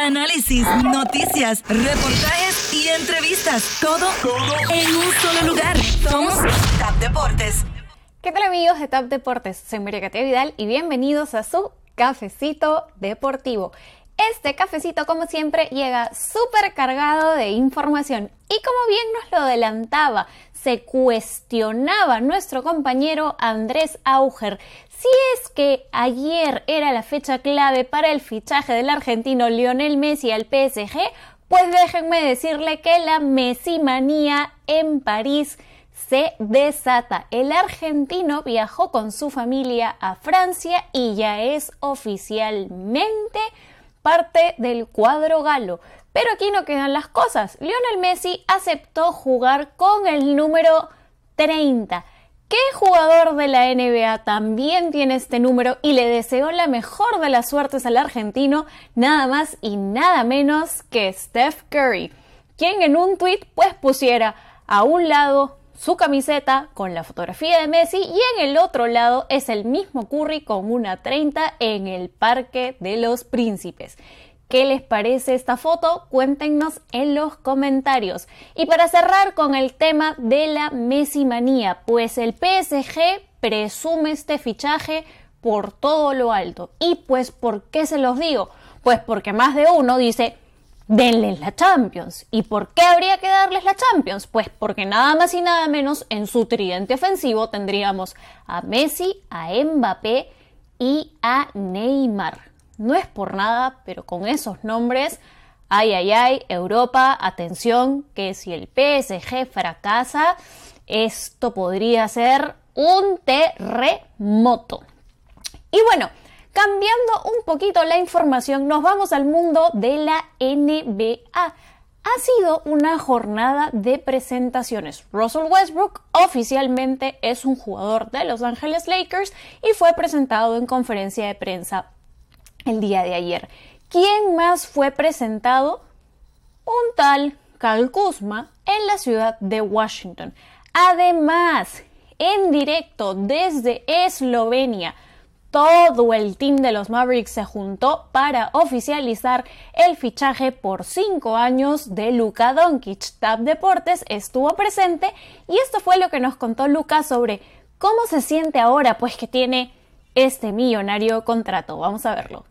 análisis, noticias, reportajes y entrevistas. Todo, en un solo lugar. Somos TAP Deportes. ¿Qué tal amigos de TAP Deportes? Soy María Catia Vidal y bienvenidos a su cafecito deportivo. Este cafecito, como siempre, llega súper cargado de información y como bien nos lo adelantaba, se cuestionaba nuestro compañero Andrés Auger si es que ayer era la fecha clave para el fichaje del argentino Lionel Messi al PSG, pues déjenme decirle que la Messi manía en París se desata. El argentino viajó con su familia a Francia y ya es oficialmente parte del cuadro galo. Pero aquí no quedan las cosas. Lionel Messi aceptó jugar con el número 30. ¿Qué jugador de la NBA también tiene este número y le deseó la mejor de las suertes al argentino? Nada más y nada menos que Steph Curry, quien en un tweet pues pusiera a un lado su camiseta con la fotografía de Messi y en el otro lado es el mismo Curry con una 30 en el Parque de los Príncipes. ¿Qué les parece esta foto? Cuéntenos en los comentarios. Y para cerrar con el tema de la Messi manía, pues el PSG presume este fichaje por todo lo alto. Y pues, ¿por qué se los digo? Pues porque más de uno dice, denles la Champions. ¿Y por qué habría que darles la Champions? Pues porque nada más y nada menos en su tridente ofensivo tendríamos a Messi, a Mbappé y a Neymar. No es por nada, pero con esos nombres, ay, ay, ay, Europa, atención, que si el PSG fracasa, esto podría ser un terremoto. Y bueno, Cambiando un poquito la información, nos vamos al mundo de la NBA. Ha sido una jornada de presentaciones. Russell Westbrook oficialmente es un jugador de Los Angeles Lakers y fue presentado en conferencia de prensa el día de ayer. ¿Quién más fue presentado? Un tal Cal Kuzma en la ciudad de Washington. Además, en directo desde Eslovenia, todo el team de los Mavericks se juntó para oficializar el fichaje por cinco años de Luka Doncic. Tab Deportes estuvo presente y esto fue lo que nos contó Luka sobre cómo se siente ahora, pues que tiene este millonario contrato. Vamos a verlo.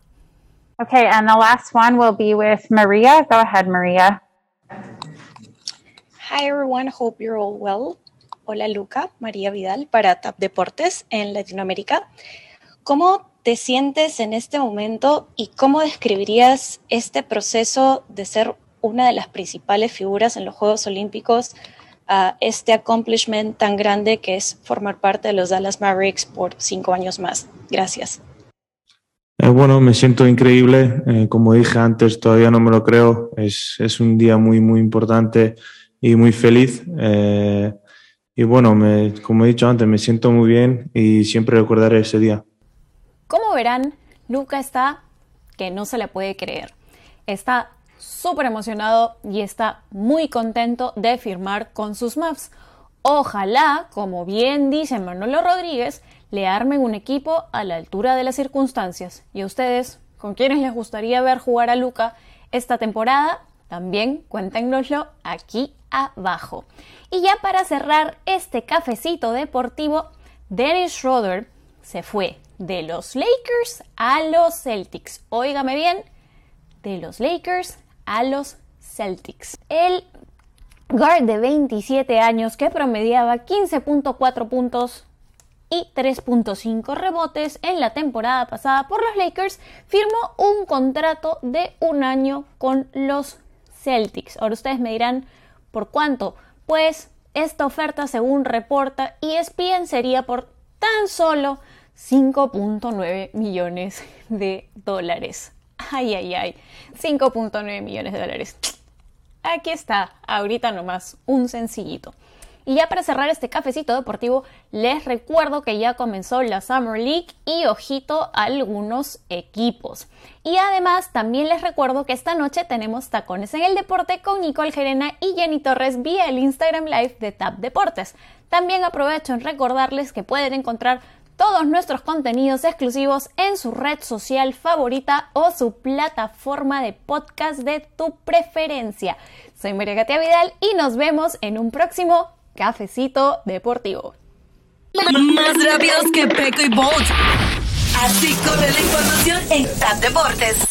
Okay, and the last one will be with Maria. Go ahead, Maria. Hi everyone, hope you're all well. Hola Luca, María Vidal para TAP Deportes en Latinoamérica. ¿Cómo te sientes en este momento y cómo describirías este proceso de ser una de las principales figuras en los Juegos Olímpicos, a este accomplishment tan grande que es formar parte de los Dallas Mavericks por cinco años más? Gracias. Eh, bueno, me siento increíble. Eh, como dije antes, todavía no me lo creo. Es, es un día muy, muy importante y muy feliz. Eh, y bueno, me, como he dicho antes, me siento muy bien y siempre recordaré ese día. Como verán, Luca está que no se le puede creer. Está súper emocionado y está muy contento de firmar con sus Maps. Ojalá, como bien dice Manolo Rodríguez, le armen un equipo a la altura de las circunstancias. ¿Y a ustedes, con quiénes les gustaría ver jugar a Luca esta temporada? También cuéntenoslo aquí abajo. Y ya para cerrar este cafecito deportivo, Dennis Schroeder se fue de los Lakers a los Celtics. Óigame bien, de los Lakers a los Celtics. El guard de 27 años que promediaba 15.4 puntos y 3.5 rebotes en la temporada pasada por los Lakers, firmó un contrato de un año con los Celtics. Ahora ustedes me dirán, ¿por cuánto? Pues esta oferta, según reporta ESPN, sería por tan solo 5.9 millones de dólares. Ay, ay, ay. 5.9 millones de dólares. Aquí está, ahorita nomás, un sencillito. Y ya para cerrar este cafecito deportivo, les recuerdo que ya comenzó la Summer League y ojito a algunos equipos. Y además también les recuerdo que esta noche tenemos tacones en el deporte con Nicole Gerena y Jenny Torres vía el Instagram Live de TAP Deportes. También aprovecho en recordarles que pueden encontrar todos nuestros contenidos exclusivos en su red social favorita o su plataforma de podcast de tu preferencia. Soy María Katia Vidal y nos vemos en un próximo Cafecito Deportivo. Más rápidos que Peco y Bolt. Así corre la información en TAP Deportes.